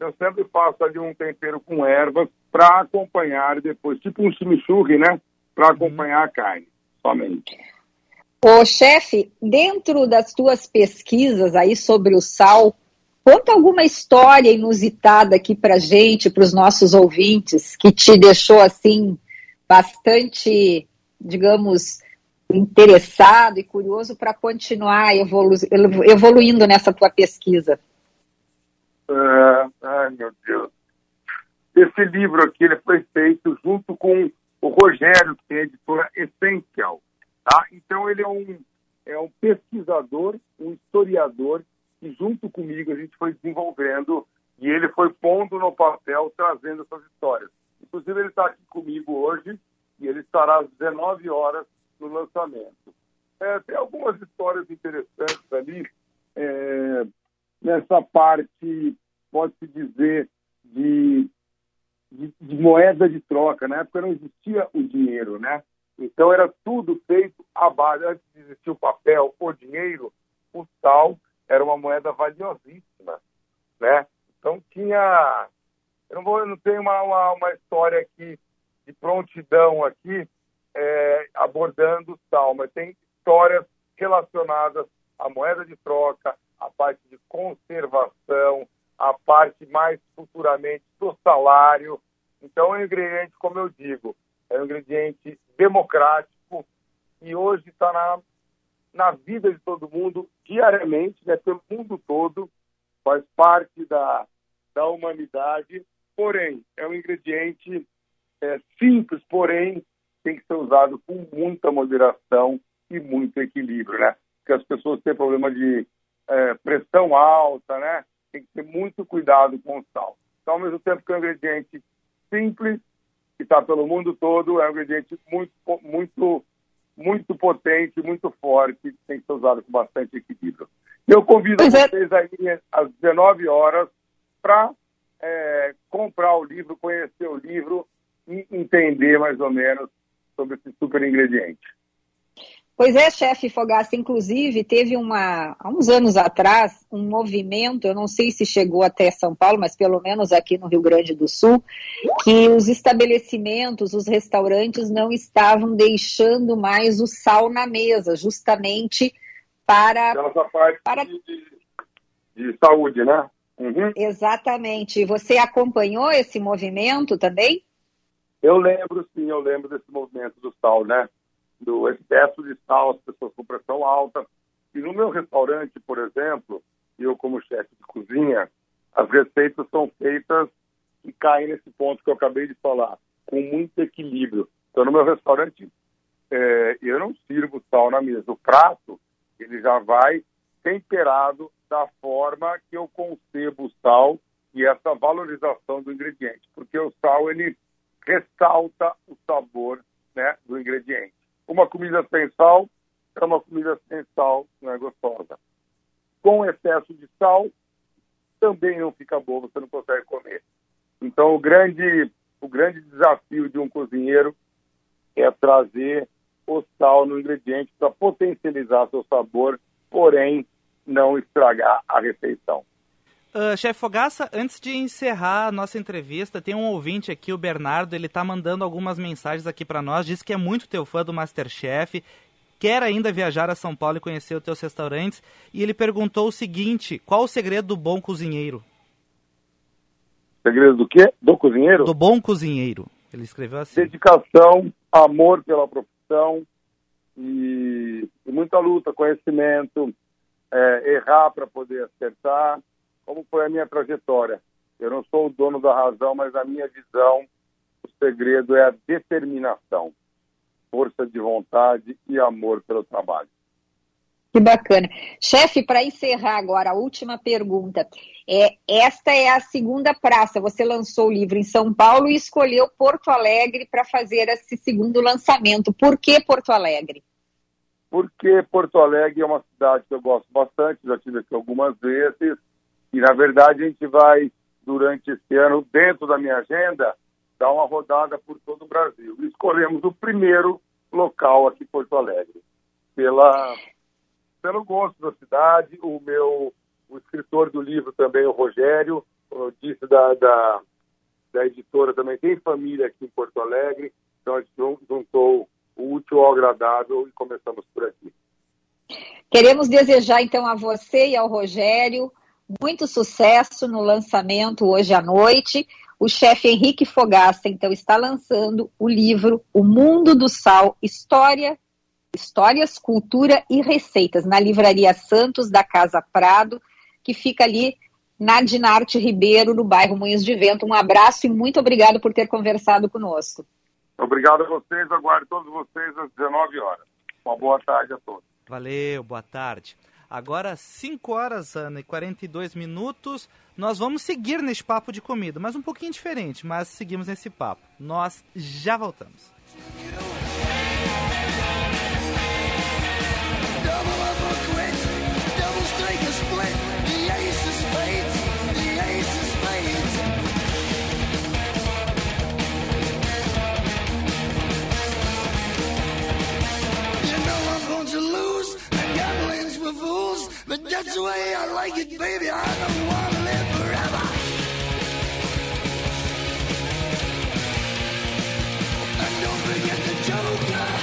Eu sempre faço ali um tempero com ervas para acompanhar depois, tipo um chimichurri, né? Para uhum. acompanhar a carne, somente. Ô, chefe, dentro das tuas pesquisas aí sobre o sal, conta alguma história inusitada aqui para gente, para os nossos ouvintes, que te deixou assim bastante, digamos, interessado e curioso para continuar evolu evoluindo nessa tua pesquisa. Uh, ai, meu Deus. Esse livro aqui ele foi feito junto com o Rogério, que é a editora Essential. Tá? Então, ele é um, é um pesquisador, um historiador, que junto comigo a gente foi desenvolvendo e ele foi pondo no papel, trazendo essas histórias. Inclusive, ele está aqui comigo hoje e ele estará às 19 horas no lançamento. É, tem algumas histórias interessantes ali, é, nessa parte, pode-se dizer, de de, de moeda de troca. Na época não existia o dinheiro, né? Então era tudo feito à base. Antes de existir o papel, o dinheiro, o sal era uma moeda valiosíssima, né? Então tinha, eu não vou, eu não tenho uma, uma, uma história aqui de prontidão aqui é, abordando o sal, mas tem histórias relacionadas à moeda de troca, à parte de conservação, à parte mais futuramente do salário. Então é um ingrediente, como eu digo, é um ingrediente democrático e hoje está na, na vida de todo mundo diariamente, né, pelo mundo todo, faz parte da, da humanidade, porém é um ingrediente é, simples, porém tem que ser usado com muita moderação e muito equilíbrio, né? Porque as pessoas têm problema de é, pressão alta, né? Tem que ter muito cuidado com o sal. Então, ao mesmo tempo que é um ingrediente simples, que está pelo mundo todo, é um ingrediente muito, muito, muito potente, muito forte, tem que ser usado com bastante equilíbrio. Eu convido é. vocês aí às 19 horas para é, comprar o livro, conhecer o livro e entender mais ou menos sobre esse super ingrediente. Pois é, chefe Fogaça, inclusive teve uma, há uns anos atrás, um movimento, eu não sei se chegou até São Paulo, mas pelo menos aqui no Rio Grande do Sul, que os estabelecimentos, os restaurantes não estavam deixando mais o sal na mesa, justamente para... Essa parte para... De, de, saúde, né? Uhum. Exatamente. Você acompanhou esse movimento também? Eu lembro, sim, eu lembro desse movimento do sal, né? Do excesso de sal, as pessoas com pressão alta. E no meu restaurante, por exemplo, eu como chefe de cozinha, as receitas são feitas e caem nesse ponto que eu acabei de falar, com muito equilíbrio. Então, no meu restaurante, é, eu não sirvo sal na mesa. O prato, ele já vai temperado da forma que eu concebo o sal e essa valorização do ingrediente, porque o sal ele ressalta o sabor né, do ingrediente. Uma comida sem sal é uma comida sem sal, não é gostosa. Com excesso de sal, também não fica boa, você não consegue comer. Então, o grande, o grande desafio de um cozinheiro é trazer o sal no ingrediente para potencializar seu sabor, porém não estragar a refeição. Uh, Chefe Fogaça, antes de encerrar a nossa entrevista, tem um ouvinte aqui, o Bernardo, ele tá mandando algumas mensagens aqui para nós, diz que é muito teu fã do Masterchef, quer ainda viajar a São Paulo e conhecer os teus restaurantes, e ele perguntou o seguinte, qual o segredo do bom cozinheiro? Segredo do quê? Do cozinheiro? Do bom cozinheiro. Ele escreveu assim. Dedicação, amor pela profissão e, e muita luta, conhecimento, é, errar para poder acertar, como foi a minha trajetória. Eu não sou o dono da razão, mas a minha visão, o segredo é a determinação, força de vontade e amor pelo trabalho. Que bacana. Chefe, para encerrar agora, a última pergunta. É, esta é a segunda praça. Você lançou o livro em São Paulo e escolheu Porto Alegre para fazer esse segundo lançamento. Por que Porto Alegre? Porque Porto Alegre é uma cidade que eu gosto bastante, já estive aqui algumas vezes. E, na verdade, a gente vai, durante esse ano, dentro da minha agenda, dar uma rodada por todo o Brasil. Escolhemos o primeiro local aqui em Porto Alegre. Pela, pelo gosto da cidade, o meu o escritor do livro também, o Rogério, disse da, da, da editora também, tem família aqui em Porto Alegre, então a gente juntou o útil ao agradável e começamos por aqui. Queremos desejar então a você e ao Rogério muito sucesso no lançamento hoje à noite. O chefe Henrique Fogaça, então, está lançando o livro O Mundo do Sal, História, Histórias, Cultura e Receitas, na Livraria Santos da Casa Prado, que fica ali na Dinarte Ribeiro, no bairro Moinhos de Vento. Um abraço e muito obrigado por ter conversado conosco. Obrigado a vocês, aguardo todos vocês às 19 horas. Uma boa tarde a todos. Valeu, boa tarde. Agora, 5 horas, Ana, e 42 minutos. Nós vamos seguir nesse papo de comida, mas um pouquinho diferente, mas seguimos nesse papo. Nós já voltamos. But that's the way I like it, baby. I don't want live forever. And don't forget the Joker.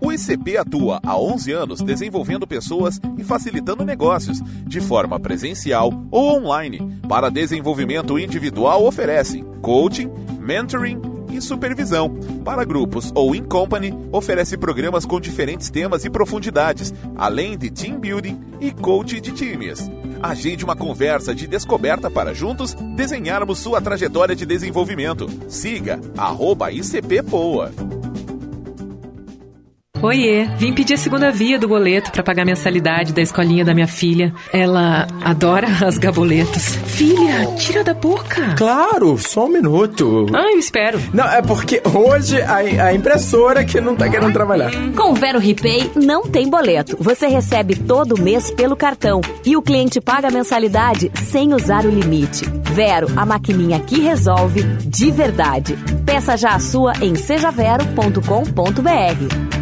O ICP atua há 11 anos desenvolvendo pessoas e facilitando negócios, de forma presencial ou online. Para desenvolvimento individual, oferece coaching, mentoring e supervisão. Para grupos ou in company, oferece programas com diferentes temas e profundidades, além de team building e coaching de times. Agende uma conversa de descoberta para juntos desenharmos sua trajetória de desenvolvimento. Siga arroba. Oiê, vim pedir a segunda via do boleto para pagar a mensalidade da escolinha da minha filha. Ela adora rasgar boletos. Filha, tira da boca. Claro, só um minuto. Ah, eu espero. Não, é porque hoje a, a impressora que não tá querendo trabalhar. Com o Vero Repay não tem boleto. Você recebe todo mês pelo cartão e o cliente paga a mensalidade sem usar o limite. Vero, a maquininha que resolve de verdade. Peça já a sua em sejavero.com.br.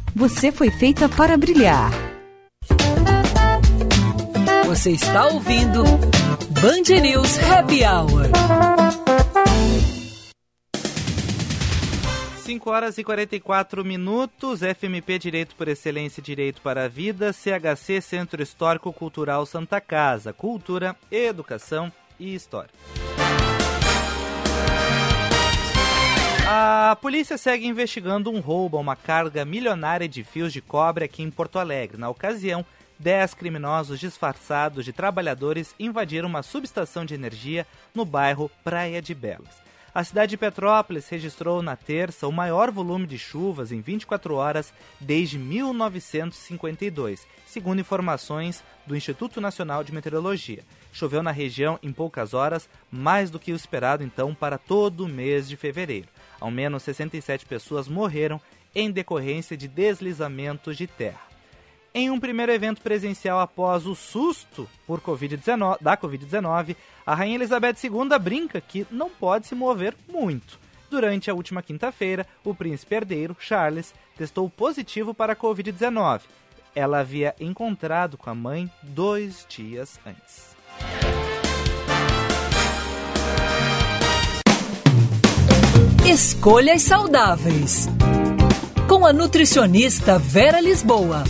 você foi feita para brilhar. Você está ouvindo Band News Happy Hour. 5 horas e 44 minutos, FMP Direito por Excelência e Direito para a Vida, CHC Centro Histórico Cultural Santa Casa, Cultura, Educação e História. A polícia segue investigando um roubo a uma carga milionária de fios de cobre aqui em Porto Alegre. Na ocasião, 10 criminosos disfarçados de trabalhadores invadiram uma subestação de energia no bairro Praia de Belas. A cidade de Petrópolis registrou na terça o maior volume de chuvas em 24 horas desde 1952, segundo informações do Instituto Nacional de Meteorologia. Choveu na região em poucas horas, mais do que o esperado então para todo o mês de fevereiro. Ao menos 67 pessoas morreram em decorrência de deslizamentos de terra. Em um primeiro evento presencial após o susto por COVID-19, da Covid-19, a Rainha Elizabeth II brinca que não pode se mover muito. Durante a última quinta-feira, o príncipe herdeiro, Charles, testou positivo para a Covid-19. Ela havia encontrado com a mãe dois dias antes. Escolhas saudáveis. Com a nutricionista Vera Lisboa.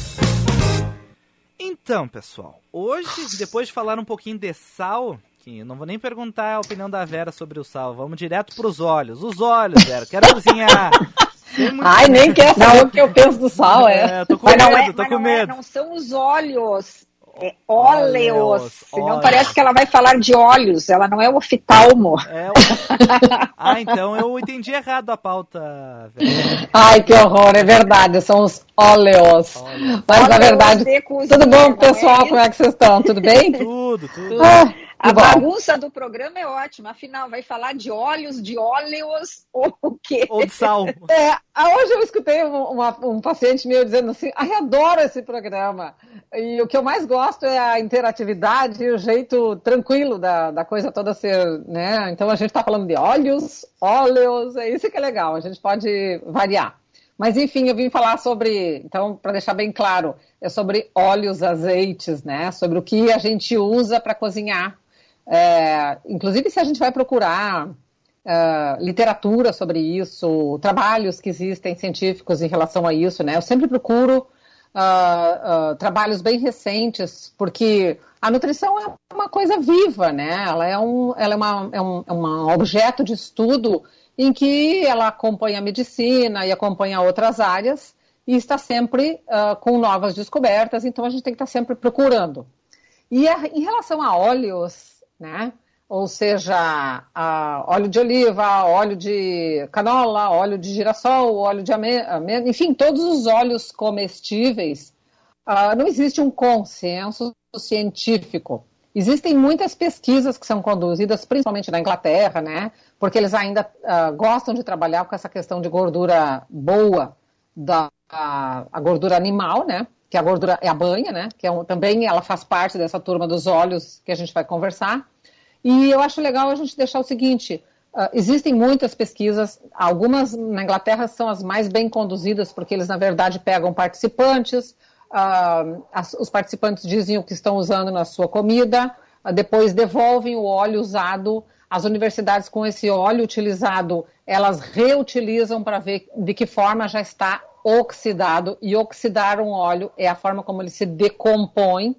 Então, pessoal, hoje, depois de falar um pouquinho de sal, que não vou nem perguntar a opinião da Vera sobre o sal, vamos direto para os olhos. Os olhos, Vera, quero cozinhar. Ai, nem quer saber o que eu penso do sal, é. É, tô com Mas medo, não é, tô com não é, medo. não são os óleos, é óleos. Óleos, Senão óleos. parece que ela vai falar de óleos, ela não é o oftalmo. É o- Ah, então eu entendi errado a pauta, Vera. Ai, que horror, é verdade, são os óleos. Mas na Óleos verdade, de cozinha, tudo bom, não pessoal? é Como é que vocês estão? Tudo bem? Tudo, tudo. Ah, A bom. bagunça do programa é ótima, afinal, vai falar de óleos, de óleos ou o quê? Ou de sal. É, ah, hoje eu escutei um, uma- um paciente meu dizendo assim, ai, adoro esse programa. E o que eu mais gosto é a interatividade e o jeito tranquilo da, da coisa toda ser, né? Então a gente está falando de óleos, óleos, é isso que é legal, a gente pode variar. Mas enfim, eu vim falar sobre, então, para deixar bem claro, é sobre óleos, azeites, né? Sobre o que a gente usa para cozinhar. É, inclusive, se a gente vai procurar ah, literatura sobre isso, trabalhos que existem científicos em relação a isso, né? Eu sempre procuro ah, ah, trabalhos bem recentes, porque a nutrição é uma coisa viva, né? Ela é um, ela é uma, é um, é um objeto de estudo em que ela acompanha a medicina e acompanha outras áreas e está sempre ah, com novas descobertas, então a gente tem que estar sempre procurando. E a- em relação a óleos, né? ou seja, óleo de oliva, óleo de canola, óleo de girassol, óleo de amêndoa, enfim, todos os óleos comestíveis, uh, não existe um consenso científico. Existem muitas pesquisas que são conduzidas, principalmente na Inglaterra, né? Porque eles ainda uh, gostam de trabalhar com essa questão de gordura boa, da a, a gordura animal, né? Que a gordura é a banha, né? Que é um, também ela faz parte dessa turma dos óleos que a gente vai conversar. E eu acho legal a gente deixar o seguinte: uh, existem muitas pesquisas, algumas na Inglaterra são as mais bem conduzidas, porque eles, na verdade, pegam participantes, uh, as, os participantes dizem o que estão usando na sua comida, uh, depois devolvem o óleo usado. As universidades, com esse óleo utilizado, elas reutilizam para ver de que forma já está oxidado. E oxidar um óleo é a forma como ele se decompõe.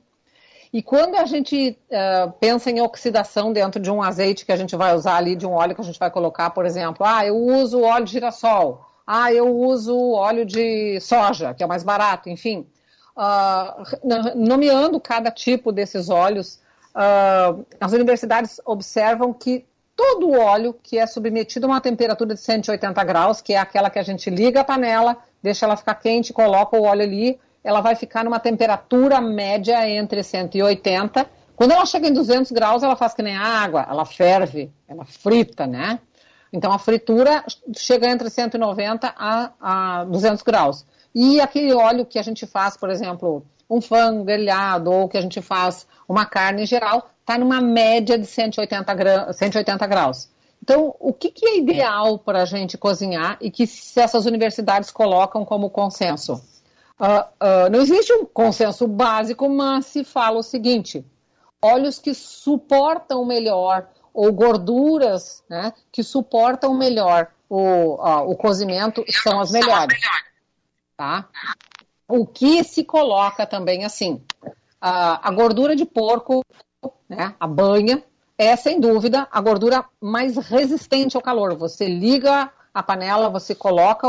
E quando a gente uh, pensa em oxidação dentro de um azeite que a gente vai usar ali, de um óleo que a gente vai colocar, por exemplo, ah, eu uso óleo de girassol, ah, eu uso óleo de soja, que é mais barato, enfim. Uh, nomeando cada tipo desses óleos, uh, as universidades observam que todo o óleo que é submetido a uma temperatura de 180 graus, que é aquela que a gente liga a panela, deixa ela ficar quente, coloca o óleo ali, ela vai ficar numa temperatura média entre 180. Quando ela chega em 200 graus, ela faz que nem água, ela ferve, ela frita, né? Então a fritura chega entre 190 a, a 200 graus. E aquele óleo que a gente faz, por exemplo, um frango grelhado ou que a gente faz uma carne em geral, está numa média de 180, gra 180 graus. Então, o que, que é ideal para a gente cozinhar e que essas universidades colocam como consenso? Uh, uh, não existe um consenso básico, mas se fala o seguinte: óleos que suportam melhor ou gorduras né, que suportam melhor o, uh, o cozimento são as melhores. Tá? O que se coloca também assim? a gordura de porco, né, a banha, é sem dúvida a gordura mais resistente ao calor. Você liga a panela, você coloca,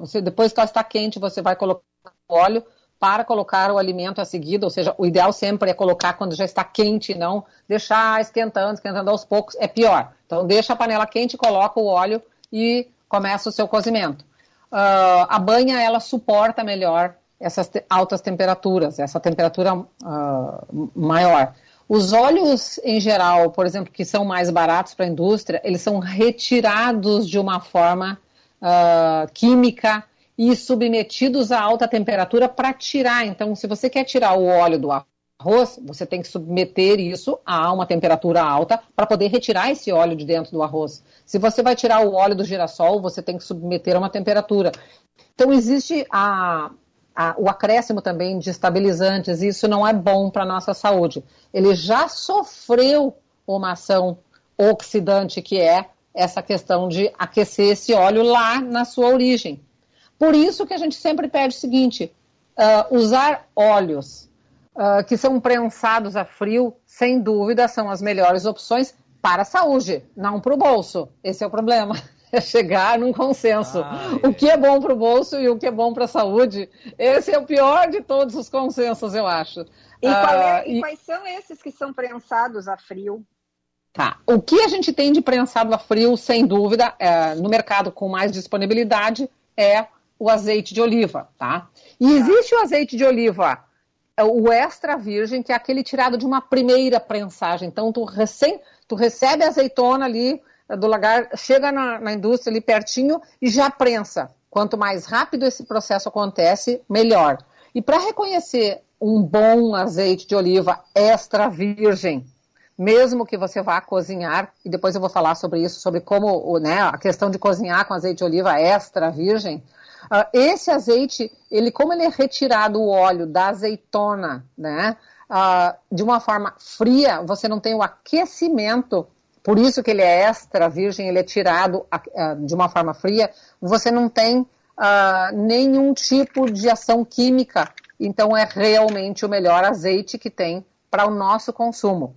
você, depois que ela está quente, você vai colocar óleo para colocar o alimento a seguida, ou seja, o ideal sempre é colocar quando já está quente, não deixar esquentando, esquentando aos poucos, é pior. Então deixa a panela quente, coloca o óleo e começa o seu cozimento. Uh, a banha, ela suporta melhor essas te altas temperaturas, essa temperatura uh, maior. Os óleos, em geral, por exemplo, que são mais baratos para a indústria, eles são retirados de uma forma uh, química e submetidos a alta temperatura para tirar. Então, se você quer tirar o óleo do arroz, você tem que submeter isso a uma temperatura alta para poder retirar esse óleo de dentro do arroz. Se você vai tirar o óleo do girassol, você tem que submeter a uma temperatura. Então, existe a, a, o acréscimo também de estabilizantes, isso não é bom para a nossa saúde. Ele já sofreu uma ação oxidante, que é essa questão de aquecer esse óleo lá na sua origem. Por isso que a gente sempre pede o seguinte: uh, usar óleos uh, que são prensados a frio, sem dúvida, são as melhores opções para a saúde, não para o bolso. Esse é o problema. É chegar num consenso. Ah, é. O que é bom para o bolso e o que é bom para a saúde. Esse é o pior de todos os consensos, eu acho. E, é, e, e quais são esses que são prensados a frio? Tá. O que a gente tem de prensado a frio, sem dúvida, é, no mercado com mais disponibilidade, é o azeite de oliva, tá? E tá. existe o azeite de oliva, é, o extra virgem, que é aquele tirado de uma primeira prensagem. Então, tu, recém, tu recebe a azeitona ali do lagar, chega na, na indústria ali pertinho e já prensa. Quanto mais rápido esse processo acontece, melhor. E para reconhecer um bom azeite de oliva extra virgem, mesmo que você vá cozinhar, e depois eu vou falar sobre isso, sobre como né, a questão de cozinhar com azeite de oliva extra virgem, Uh, esse azeite, ele como ele é retirado o óleo da azeitona, né, uh, de uma forma fria, você não tem o aquecimento, por isso que ele é extra virgem, ele é tirado uh, de uma forma fria, você não tem nenhum tipo de ação química, então é realmente o melhor azeite que tem para o nosso consumo.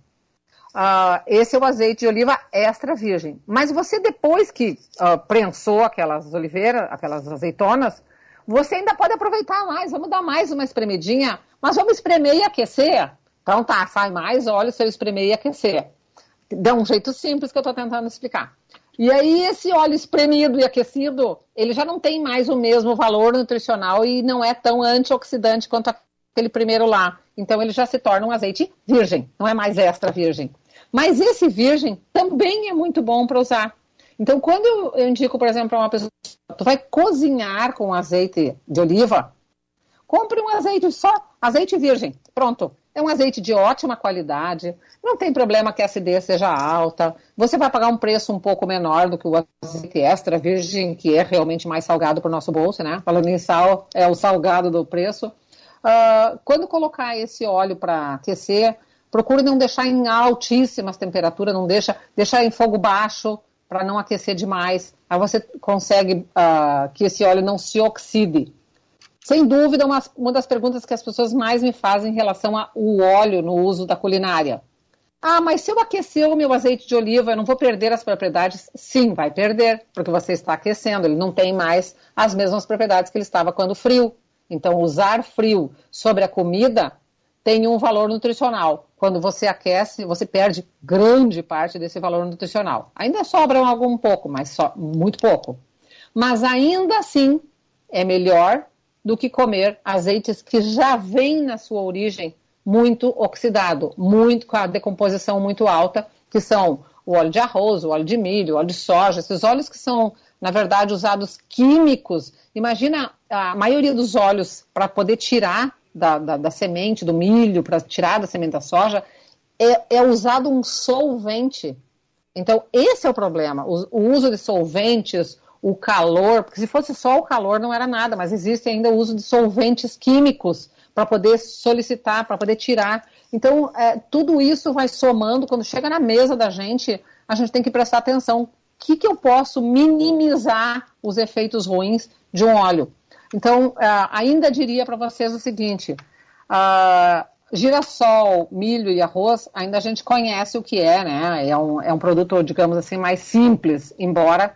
Uh, esse é o azeite de oliva extra virgem. Mas você, depois que uh, prensou aquelas oliveiras, aquelas azeitonas, você ainda pode aproveitar mais. Vamos dar mais uma espremidinha, mas vamos espremer e aquecer. Então tá, sai mais óleo se eu espremer e aquecer. Dá um jeito simples que eu estou tentando explicar. E aí esse óleo espremido e aquecido, ele já não tem mais o mesmo valor nutricional e não é tão antioxidante quanto aquele primeiro lá. Então ele já se torna um azeite virgem, não é mais extra virgem. Mas esse virgem também é muito bom para usar. Então quando eu indico, por exemplo, para uma pessoa, tu vai cozinhar com azeite de oliva, compre um azeite só, azeite virgem, pronto. É um azeite de ótima qualidade, não tem problema que a acidez seja alta. Você vai pagar um preço um pouco menor do que o azeite extra virgem, que é realmente mais salgado para o nosso bolso, né? Falando em sal, é o salgado do preço. Uh, quando colocar esse óleo para aquecer, procure não deixar em altíssimas temperaturas, não deixa, deixar em fogo baixo para não aquecer demais. Aí você consegue uh, que esse óleo não se oxide. Sem dúvida, uma, uma das perguntas que as pessoas mais me fazem em relação ao óleo no uso da culinária. Ah, mas se eu aquecer o meu azeite de oliva, eu não vou perder as propriedades? Sim, vai perder, porque você está aquecendo, ele não tem mais as mesmas propriedades que ele estava quando frio. Então, usar frio sobre a comida tem um valor nutricional. Quando você aquece, você perde grande parte desse valor nutricional. Ainda sobra algum pouco, mas só muito pouco. Mas ainda assim é melhor do que comer azeites que já vêm na sua origem muito oxidado, muito com a decomposição muito alta, que são o óleo de arroz, o óleo de milho, o óleo de soja, esses óleos que são, na verdade, usados químicos. Imagina a maioria dos óleos para poder tirar da, da, da, semente do milho, para tirar da semente da soja, é, é, usado um solvente. Então, esse é o problema. O, o uso de solventes, o calor, porque se fosse só o calor não era nada, mas existe ainda o uso de solventes químicos para poder solicitar, para poder tirar. Então, é, tudo isso vai somando, quando chega na mesa da gente, a gente tem que prestar atenção. O que, que eu posso minimizar os efeitos ruins de um óleo? Então, uh, ainda diria para vocês o seguinte: uh, girassol, milho e arroz, ainda a gente conhece o que é, né? É um, é um produto, digamos assim, mais simples, embora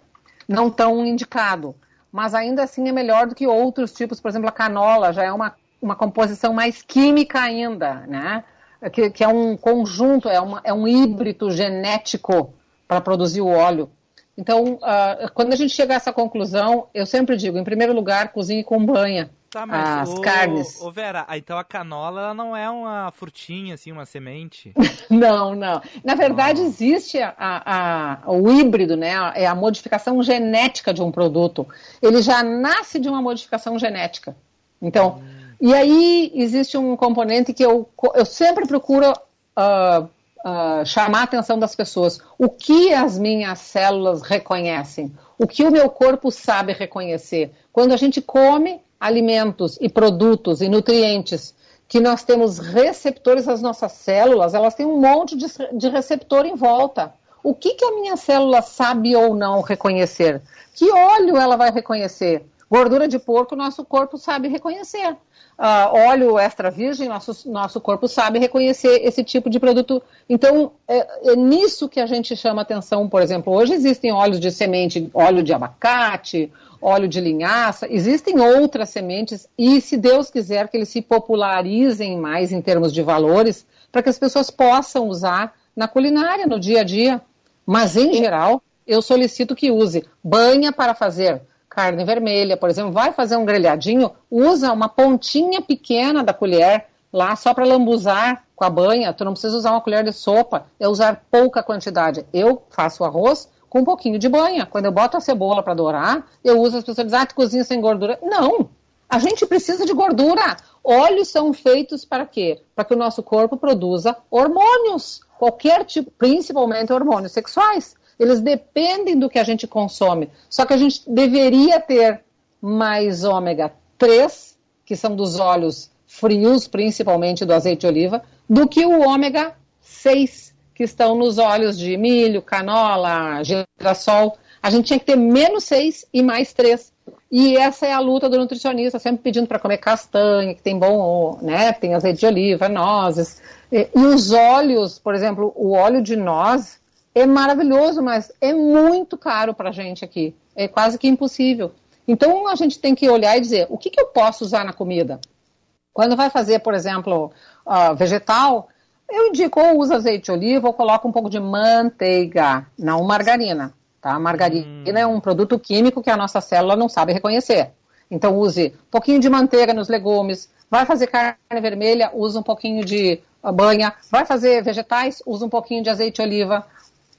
não tão indicado. Mas ainda assim é melhor do que outros tipos, por exemplo, a canola já é uma, uma composição mais química ainda, né? Que, que é um conjunto, é, uma, é um híbrido genético para produzir o óleo. Então, uh, quando a gente chega a essa conclusão, eu sempre digo, em primeiro lugar, cozinhe com banha. Tá, mas as o, carnes. Ô Vera, então a canola ela não é uma frutinha, assim, uma semente? não, não. Na verdade, oh. existe a, a, o híbrido, né? É a modificação genética de um produto. Ele já nasce de uma modificação genética. Então, hum. e aí existe um componente que eu, eu sempre procuro uh, uh, chamar a atenção das pessoas. O que as minhas células reconhecem? O que o meu corpo sabe reconhecer? Quando a gente come, alimentos e produtos e nutrientes que nós temos receptores as nossas células, elas têm um monte de, de receptor em volta. O que, que a minha célula sabe ou não reconhecer? Que óleo ela vai reconhecer? Gordura de porco, nosso corpo sabe reconhecer. Uh, óleo extra virgem, nosso, nosso corpo sabe reconhecer esse tipo de produto. Então, é, é, nisso que a gente chama atenção, por exemplo, hoje existem óleos de semente, óleo de abacate, óleo de linhaça, existem outras sementes e, se Deus quiser, que eles se popularizem mais em termos de valores, para que as pessoas possam usar na culinária, no dia a dia. Mas, em geral, eu solicito que use banha para fazer carne vermelha, por exemplo, vai fazer um grelhadinho, usa uma pontinha pequena da colher lá só para lambuzar com a banha. Tu não precisa usar uma colher de sopa, é usar pouca quantidade. Eu faço arroz, com um pouquinho de banha. Quando eu boto a cebola para dourar, eu uso as pessoas dizem, ah, tu cozinha sem gordura. Não! A gente precisa de gordura. Óleos são feitos para quê? Para que o nosso corpo produza hormônios, qualquer tipo, principalmente hormônios sexuais. Eles dependem do que a gente consome. Só que a gente deveria ter mais ômega 3, que são dos óleos frios, principalmente do azeite de oliva, do que o ômega 6, que estão nos óleos de milho, canola, girassol. A gente tinha que ter menos 6 e mais 3. E essa é a luta do nutricionista, sempre pedindo para comer castanha, que tem bom, né, tem azeite de oliva, nozes. E, e os óleos, por exemplo, o óleo de noz é maravilhoso, mas é muito caro para a gente aqui. É quase que impossível. Então a gente tem que olhar e dizer, o que, que eu posso usar na comida? Quando vai fazer, por exemplo, uh, vegetal, eu indico ou usa azeite de oliva ou coloca um pouco de manteiga, não margarina. Tá? Margarina é um produto químico que a nossa célula não sabe reconhecer. Então use um pouquinho de manteiga nos legumes. Vai fazer carne vermelha, usa um pouquinho de banha. Vai fazer vegetais, usa um pouquinho de azeite de oliva.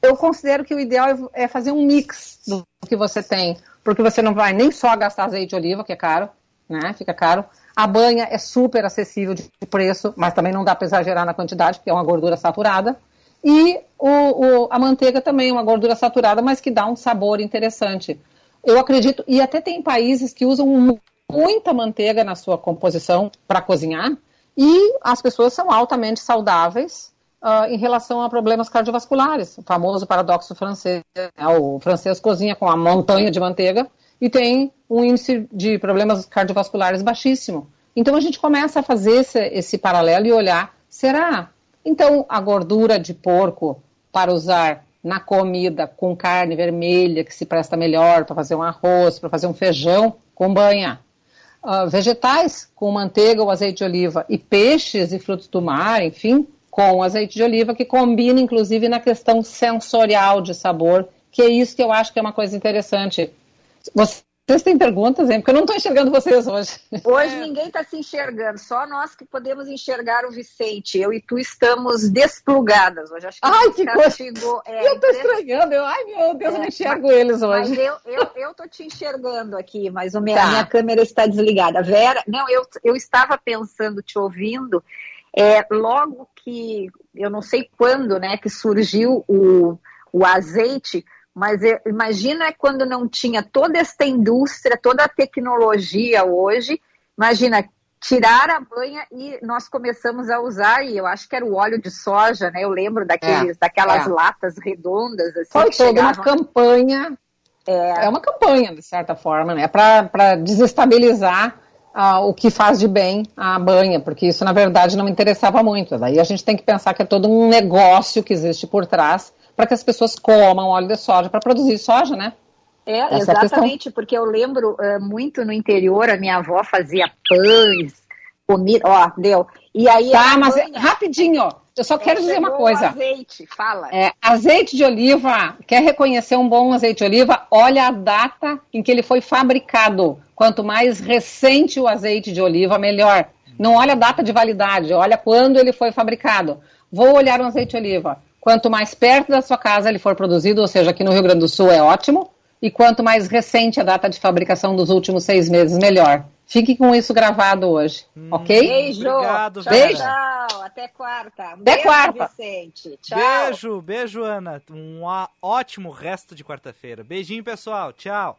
Eu considero que o ideal é é fazer um mix do que você tem, porque você não vai nem só gastar azeite de oliva, que é caro, né? Fica caro. A banha é super acessível de preço, mas também não dá para exagerar na quantidade, porque é uma gordura saturada. E o, o- a manteiga também é uma gordura saturada, mas que dá um sabor interessante. Eu acredito, e até tem países que usam mu- muita manteiga na sua composição para cozinhar, e as pessoas são altamente saudáveis ah, em relação a problemas cardiovasculares. O famoso paradoxo francês. né? O francês cozinha com a montanha de manteiga e tem um índice de problemas cardiovasculares baixíssimo. Então a gente começa a fazer esse, esse paralelo e olhar, será? Então a gordura de porco para usar na comida com carne vermelha, que se presta melhor para fazer um arroz, para fazer um feijão com banha. Ah, vegetais com manteiga ou azeite de oliva e peixes e frutos do mar, enfim, com azeite de oliva, que combina inclusive na questão sensorial de sabor, que é isso que eu acho que é uma coisa interessante. Vocês têm perguntas, hein? Porque eu não estou enxergando vocês hoje. Hoje ninguém está se enxergando, só nós que podemos enxergar o Vicente. Eu e tu estamos desplugadas hoje. Acho que Ai, que coisa! castigou, é, eu estou estranhando. Eu, ai, meu Deus, eu não É, enxergo mas- eles hoje. Mas eu, eu, eu tô te enxergando aqui, mas o meu- Tá. a minha câmera está desligada. Vera, não, eu, eu estava pensando, te ouvindo, é, logo que, eu não sei quando, né, que surgiu o, o azeite, mas é, imagina quando não tinha toda esta indústria, toda a tecnologia hoje, imagina, tirar a banha e nós começamos a usar, e eu acho que era o óleo de soja, né, eu lembro daqueles, É, daquelas é. latas redondas, assim, Foi toda uma campanha. É, uma campanha, de certa forma, né? Para desestabilizar ah, o que faz de bem a banha, porque isso, na verdade, não me interessava muito. Daí a gente tem que pensar que é todo um negócio que existe por trás para que as pessoas comam óleo de soja para produzir soja, né? É, Essa é exatamente, porque eu lembro eh, muito no interior, a minha avó fazia pães, comida, ó, deu. E aí Tá, mas banha- rapidinho, eu só quero É, dizer uma chegou coisa. Azeite, fala. É, azeite de oliva, quer reconhecer um bom azeite de oliva? Olha a data em que ele foi fabricado. Quanto mais recente o azeite de oliva, melhor. Não olha a data de validade, olha quando ele foi fabricado. Vou olhar um azeite de oliva. Quanto mais perto da sua casa ele for produzido, ou seja, aqui no Rio Grande do Sul é ótimo, e quanto mais recente a data de fabricação dos últimos seis meses, melhor. Fique com isso gravado hoje, ok? Beijo. Obrigado, tchau, Beijo. tchau. Até quarta. Um Até beijo, quarta. Vicente. Tchau. Beijo, beijo, Ana. Um ótimo resto de quarta-feira. Beijinho, pessoal. Tchau.